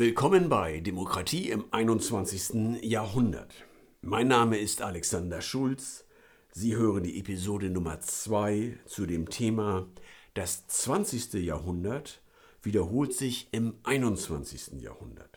Willkommen bei Demokratie im 21. Jahrhundert. Mein Name ist Alexander Schulz. Sie hören die Episode Nummer 2 zu dem Thema Das 20. Jahrhundert wiederholt sich im 21. Jahrhundert.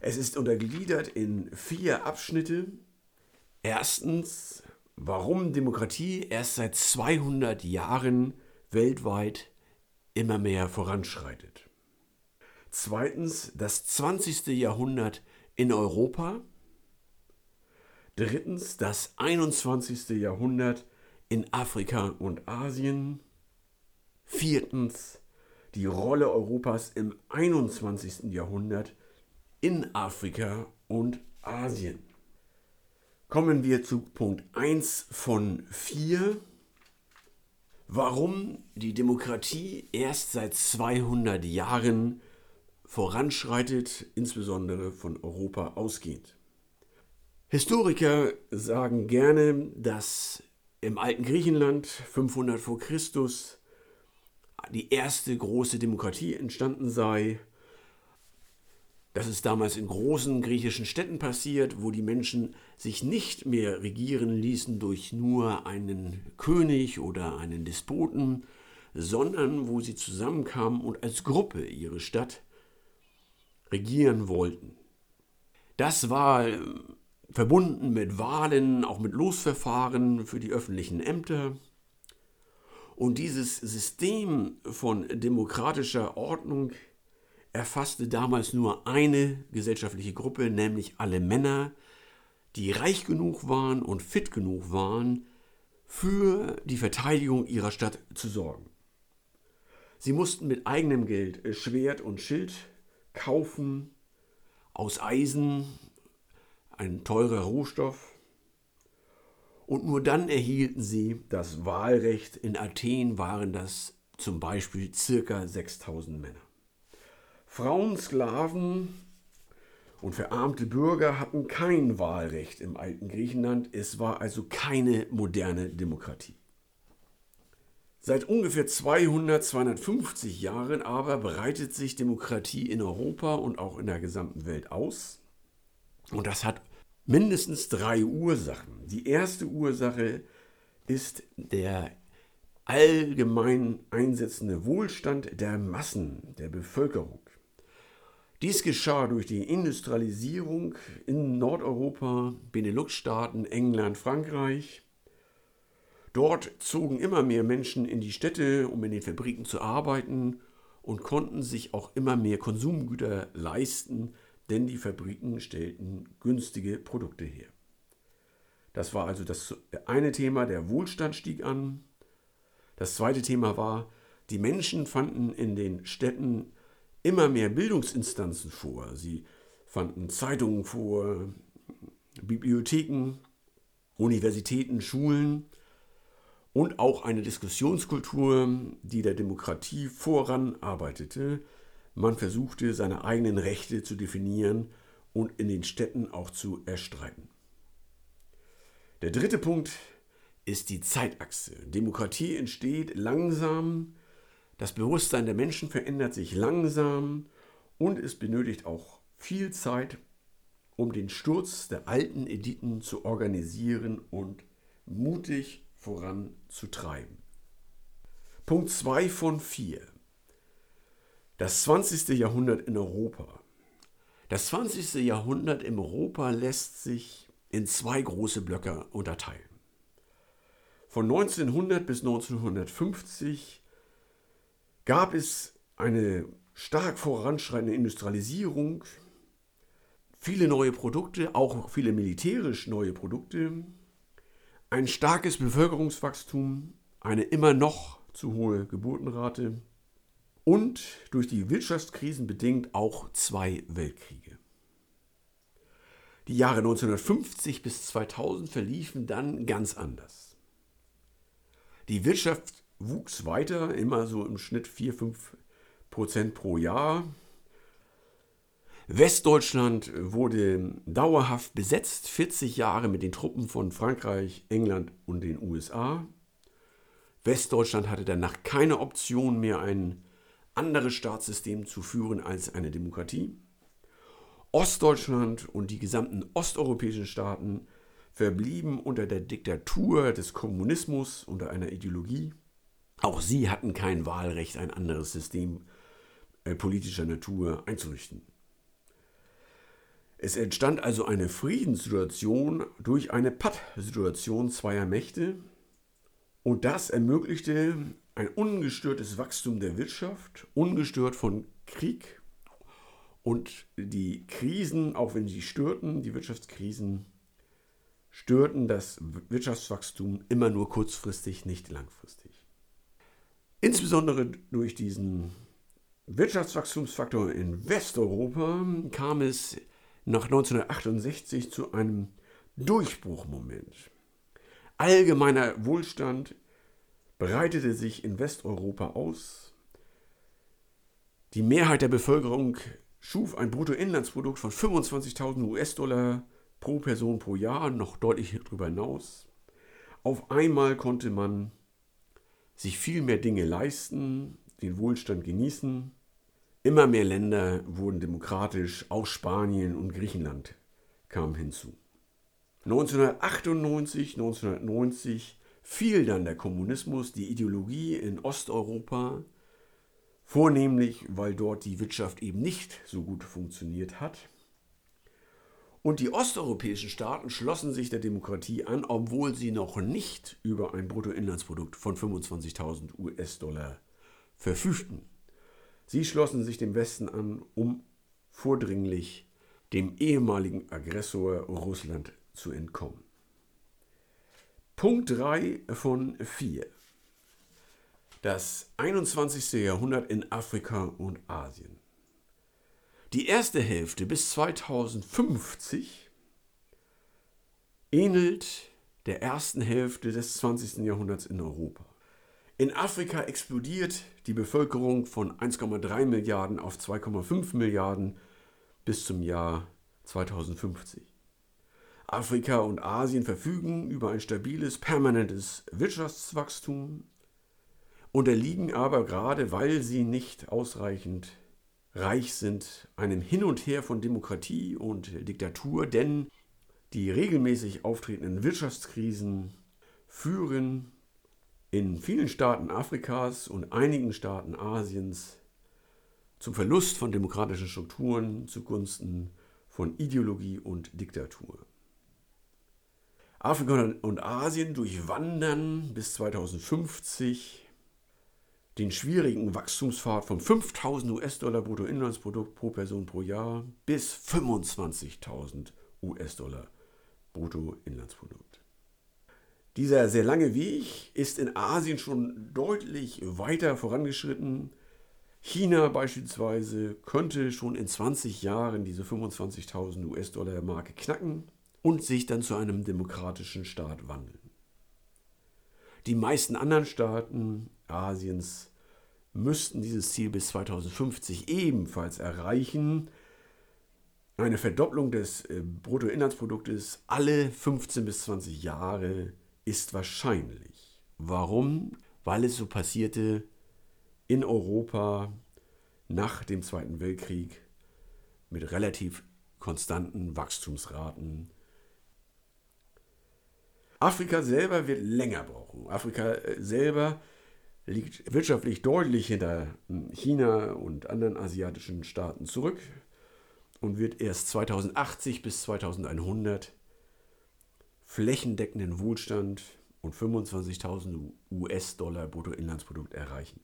Es ist untergliedert in vier Abschnitte. Erstens, warum Demokratie erst seit 200 Jahren weltweit immer mehr voranschreitet. Zweitens das 20. Jahrhundert in Europa. Drittens das 21. Jahrhundert in Afrika und Asien. Viertens die Rolle Europas im 21. Jahrhundert in Afrika und Asien. Kommen wir zu Punkt 1 von 4. Warum die Demokratie erst seit 200 Jahren voranschreitet, insbesondere von Europa ausgehend. Historiker sagen gerne, dass im alten Griechenland 500 vor Christus die erste große Demokratie entstanden sei. Das ist damals in großen griechischen Städten passiert, wo die Menschen sich nicht mehr regieren ließen durch nur einen König oder einen Despoten, sondern wo sie zusammenkamen und als Gruppe ihre Stadt regieren wollten. Das war äh, verbunden mit Wahlen, auch mit Losverfahren für die öffentlichen Ämter. Und dieses System von demokratischer Ordnung erfasste damals nur eine gesellschaftliche Gruppe, nämlich alle Männer, die reich genug waren und fit genug waren, für die Verteidigung ihrer Stadt zu sorgen. Sie mussten mit eigenem Geld äh, Schwert und Schild kaufen aus Eisen, ein teurer Rohstoff. Und nur dann erhielten sie das Wahlrecht. In Athen waren das zum Beispiel circa 6000 Männer. Frauen, Sklaven und verarmte Bürger hatten kein Wahlrecht im alten Griechenland. Es war also keine moderne Demokratie. Seit ungefähr 200, 250 Jahren aber breitet sich Demokratie in Europa und auch in der gesamten Welt aus. Und das hat mindestens drei Ursachen. Die erste Ursache ist der allgemein einsetzende Wohlstand der Massen, der Bevölkerung. Dies geschah durch die Industrialisierung in Nordeuropa, Benelux-Staaten, England, Frankreich Dort zogen immer mehr Menschen in die Städte, um in den Fabriken zu arbeiten und konnten sich auch immer mehr Konsumgüter leisten, denn die Fabriken stellten günstige Produkte her. Das war also das eine Thema, der Wohlstand stieg an. Das zweite Thema war, die Menschen fanden in den Städten immer mehr Bildungsinstanzen vor. Sie fanden Zeitungen vor, Bibliotheken, Universitäten, Schulen und auch eine Diskussionskultur, die der Demokratie voranarbeitete. Man versuchte, seine eigenen Rechte zu definieren und in den Städten auch zu erstreiten. Der dritte Punkt ist die Zeitachse. Demokratie entsteht langsam, das Bewusstsein der Menschen verändert sich langsam und es benötigt auch viel Zeit, um den Sturz der alten Editen zu organisieren und mutig voranzutreiben. Punkt 2 von 4. Das 20. Jahrhundert in Europa. Das 20. Jahrhundert in Europa lässt sich in zwei große Blöcke unterteilen. Von 1900 bis 1950 gab es eine stark voranschreitende Industrialisierung, viele neue Produkte, auch viele militärisch neue Produkte, ein starkes Bevölkerungswachstum, eine immer noch zu hohe Geburtenrate und durch die Wirtschaftskrisen bedingt auch zwei Weltkriege. Die Jahre 1950 bis 2000 verliefen dann ganz anders. Die Wirtschaft wuchs weiter, immer so im Schnitt 4-5 Prozent pro Jahr. Westdeutschland wurde dauerhaft besetzt, 40 Jahre mit den Truppen von Frankreich, England und den USA. Westdeutschland hatte danach keine Option mehr, ein anderes Staatssystem zu führen als eine Demokratie. Ostdeutschland und die gesamten osteuropäischen Staaten verblieben unter der Diktatur des Kommunismus, unter einer Ideologie. Auch sie hatten kein Wahlrecht, ein anderes System äh, politischer Natur einzurichten. Es entstand also eine Friedenssituation durch eine Pattsituation zweier Mächte und das ermöglichte ein ungestörtes Wachstum der Wirtschaft, ungestört von Krieg und die Krisen, auch wenn sie störten, die Wirtschaftskrisen, störten das Wirtschaftswachstum immer nur kurzfristig, nicht langfristig. Insbesondere durch diesen Wirtschaftswachstumsfaktor in Westeuropa kam es nach 1968 zu einem Durchbruchmoment. Allgemeiner Wohlstand breitete sich in Westeuropa aus. Die Mehrheit der Bevölkerung schuf ein Bruttoinlandsprodukt von 25.000 US-Dollar pro Person pro Jahr, noch deutlich darüber hinaus. Auf einmal konnte man sich viel mehr Dinge leisten, den Wohlstand genießen. Immer mehr Länder wurden demokratisch, auch Spanien und Griechenland kamen hinzu. 1998, 1990 fiel dann der Kommunismus, die Ideologie in Osteuropa, vornehmlich weil dort die Wirtschaft eben nicht so gut funktioniert hat. Und die osteuropäischen Staaten schlossen sich der Demokratie an, obwohl sie noch nicht über ein Bruttoinlandsprodukt von 25.000 US-Dollar verfügten. Sie schlossen sich dem Westen an, um vordringlich dem ehemaligen Aggressor Russland zu entkommen. Punkt 3 von 4. Das 21. Jahrhundert in Afrika und Asien. Die erste Hälfte bis 2050 ähnelt der ersten Hälfte des 20. Jahrhunderts in Europa. In Afrika explodiert die Bevölkerung von 1,3 Milliarden auf 2,5 Milliarden bis zum Jahr 2050. Afrika und Asien verfügen über ein stabiles, permanentes Wirtschaftswachstum, unterliegen aber gerade, weil sie nicht ausreichend reich sind, einem Hin und Her von Demokratie und Diktatur, denn die regelmäßig auftretenden Wirtschaftskrisen führen in vielen Staaten Afrikas und einigen Staaten Asiens zum Verlust von demokratischen Strukturen zugunsten von Ideologie und Diktatur. Afrika und Asien durchwandern bis 2050 den schwierigen Wachstumspfad von 5000 US-Dollar Bruttoinlandsprodukt pro Person pro Jahr bis 25.000 US-Dollar Bruttoinlandsprodukt. Dieser sehr lange Weg ist in Asien schon deutlich weiter vorangeschritten. China beispielsweise könnte schon in 20 Jahren diese 25.000 US-Dollar Marke knacken und sich dann zu einem demokratischen Staat wandeln. Die meisten anderen Staaten Asiens müssten dieses Ziel bis 2050 ebenfalls erreichen. Eine Verdopplung des äh, Bruttoinlandsproduktes alle 15 bis 20 Jahre ist wahrscheinlich. Warum? Weil es so passierte in Europa nach dem Zweiten Weltkrieg mit relativ konstanten Wachstumsraten Afrika selber wird länger brauchen. Afrika äh, selber liegt wirtschaftlich deutlich hinter hm, China und anderen asiatischen Staaten zurück und wird erst 2080 bis 2100 flächendeckenden Wohlstand und 25.000 US-Dollar Bruttoinlandsprodukt erreichen.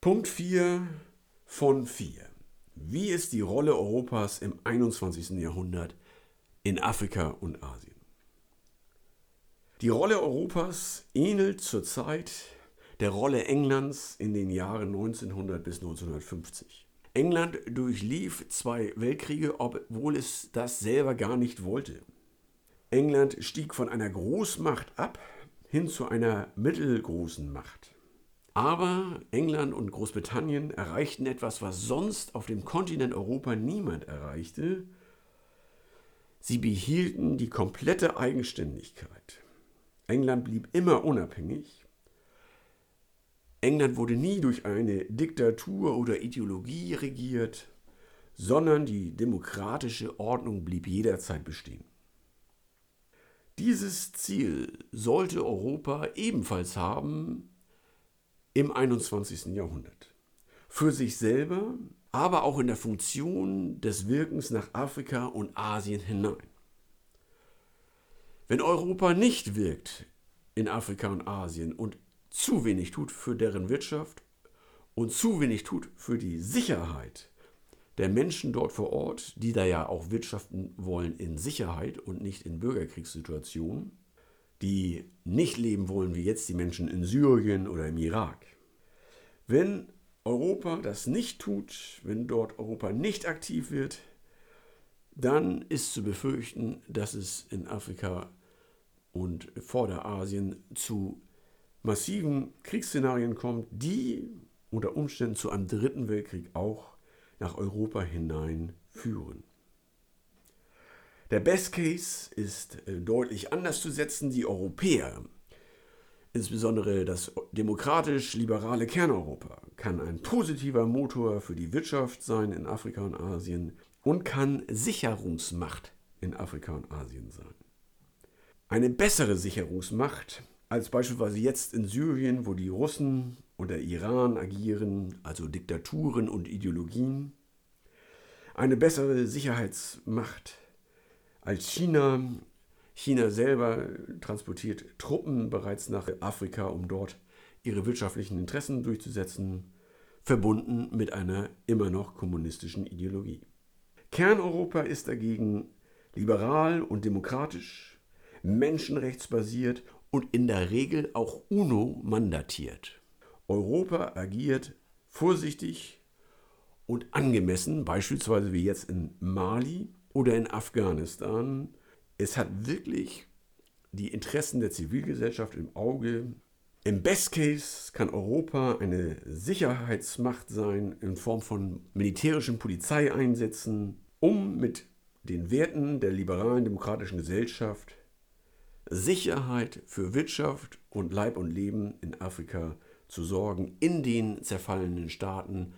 Punkt 4 von 4. Wie ist die Rolle Europas im 21. Jahrhundert in Afrika und Asien? Die Rolle Europas ähnelt zurzeit der Rolle Englands in den Jahren 1900 bis 1950. England durchlief zwei Weltkriege, obwohl es das selber gar nicht wollte. England stieg von einer Großmacht ab hin zu einer mittelgroßen Macht. Aber England und Großbritannien erreichten etwas, was sonst auf dem Kontinent Europa niemand erreichte. Sie behielten die komplette Eigenständigkeit. England blieb immer unabhängig. England wurde nie durch eine Diktatur oder Ideologie regiert, sondern die demokratische Ordnung blieb jederzeit bestehen. Dieses Ziel sollte Europa ebenfalls haben im 21. Jahrhundert. Für sich selber, aber auch in der Funktion des Wirkens nach Afrika und Asien hinein. Wenn Europa nicht wirkt in Afrika und Asien und zu wenig tut für deren Wirtschaft und zu wenig tut für die Sicherheit der Menschen dort vor Ort, die da ja auch wirtschaften wollen in Sicherheit und nicht in Bürgerkriegssituationen, die nicht leben wollen wie jetzt die Menschen in Syrien oder im Irak. Wenn Europa das nicht tut, wenn dort Europa nicht aktiv wird, dann ist zu befürchten, dass es in Afrika und Vorderasien zu massiven Kriegsszenarien kommt, die unter Umständen zu einem dritten Weltkrieg auch nach Europa hinein führen. Der Best Case ist äh, deutlich anders zu setzen. Die Europäer, insbesondere das demokratisch-liberale Kerneuropa, kann ein positiver Motor für die Wirtschaft sein in Afrika und Asien und kann Sicherungsmacht in Afrika und Asien sein. Eine bessere Sicherungsmacht als beispielsweise jetzt in Syrien, wo die Russen und der Iran agieren, also Diktaturen und Ideologien. Eine bessere Sicherheitsmacht als China. China selber transportiert Truppen bereits nach Afrika, um dort ihre wirtschaftlichen Interessen durchzusetzen, verbunden mit einer immer noch kommunistischen Ideologie. Kerneuropa ist dagegen liberal und demokratisch, menschenrechtsbasiert und in der Regel auch UNO mandatiert. Europa agiert vorsichtig und angemessen, beispielsweise wie jetzt in Mali oder in Afghanistan. Es hat wirklich die Interessen der Zivilgesellschaft im Auge. Im Best Case kann Europa eine Sicherheitsmacht sein in Form von militärischen Polizeieinsätzen, um mit den Werten der liberalen demokratischen Gesellschaft Sicherheit für Wirtschaft und Leib und Leben in Afrika zu sorgen, in den zerfallenen Staaten.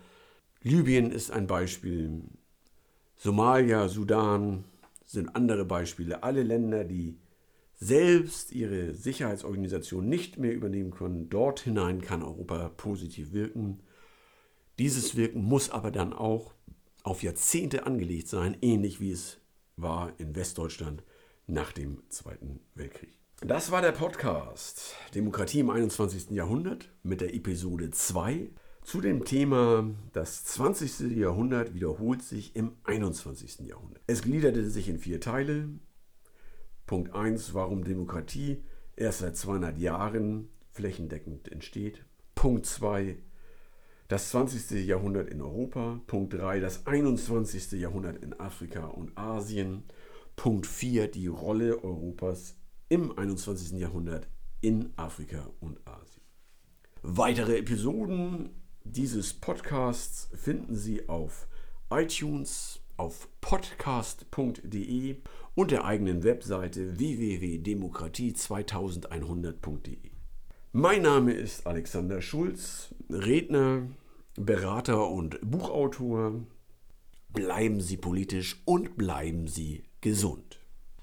Libyen ist ein Beispiel, Somalia, Sudan sind andere Beispiele. Alle Länder, die selbst ihre Sicherheitsorganisation nicht mehr übernehmen können, dort hinein kann Europa positiv wirken. Dieses Wirken muss aber dann auch auf Jahrzehnte angelegt sein, ähnlich wie es war in Westdeutschland nach dem Zweiten Weltkrieg. Das war der Podcast Demokratie im 21. Jahrhundert mit der Episode 2 zu dem Thema Das 20. Jahrhundert wiederholt sich im 21. Jahrhundert. Es gliederte sich in vier Teile. Punkt 1, warum Demokratie erst seit 200 Jahren flächendeckend entsteht. Punkt 2, das 20. Jahrhundert in Europa. Punkt 3, das 21. Jahrhundert in Afrika und Asien. Punkt 4 die Rolle Europas im 21. Jahrhundert in Afrika und Asien. Weitere Episoden dieses Podcasts finden Sie auf iTunes, auf podcast.de und der eigenen Webseite www.demokratie2100.de. Mein Name ist Alexander Schulz, Redner, Berater und Buchautor. Bleiben Sie politisch und bleiben Sie gesund.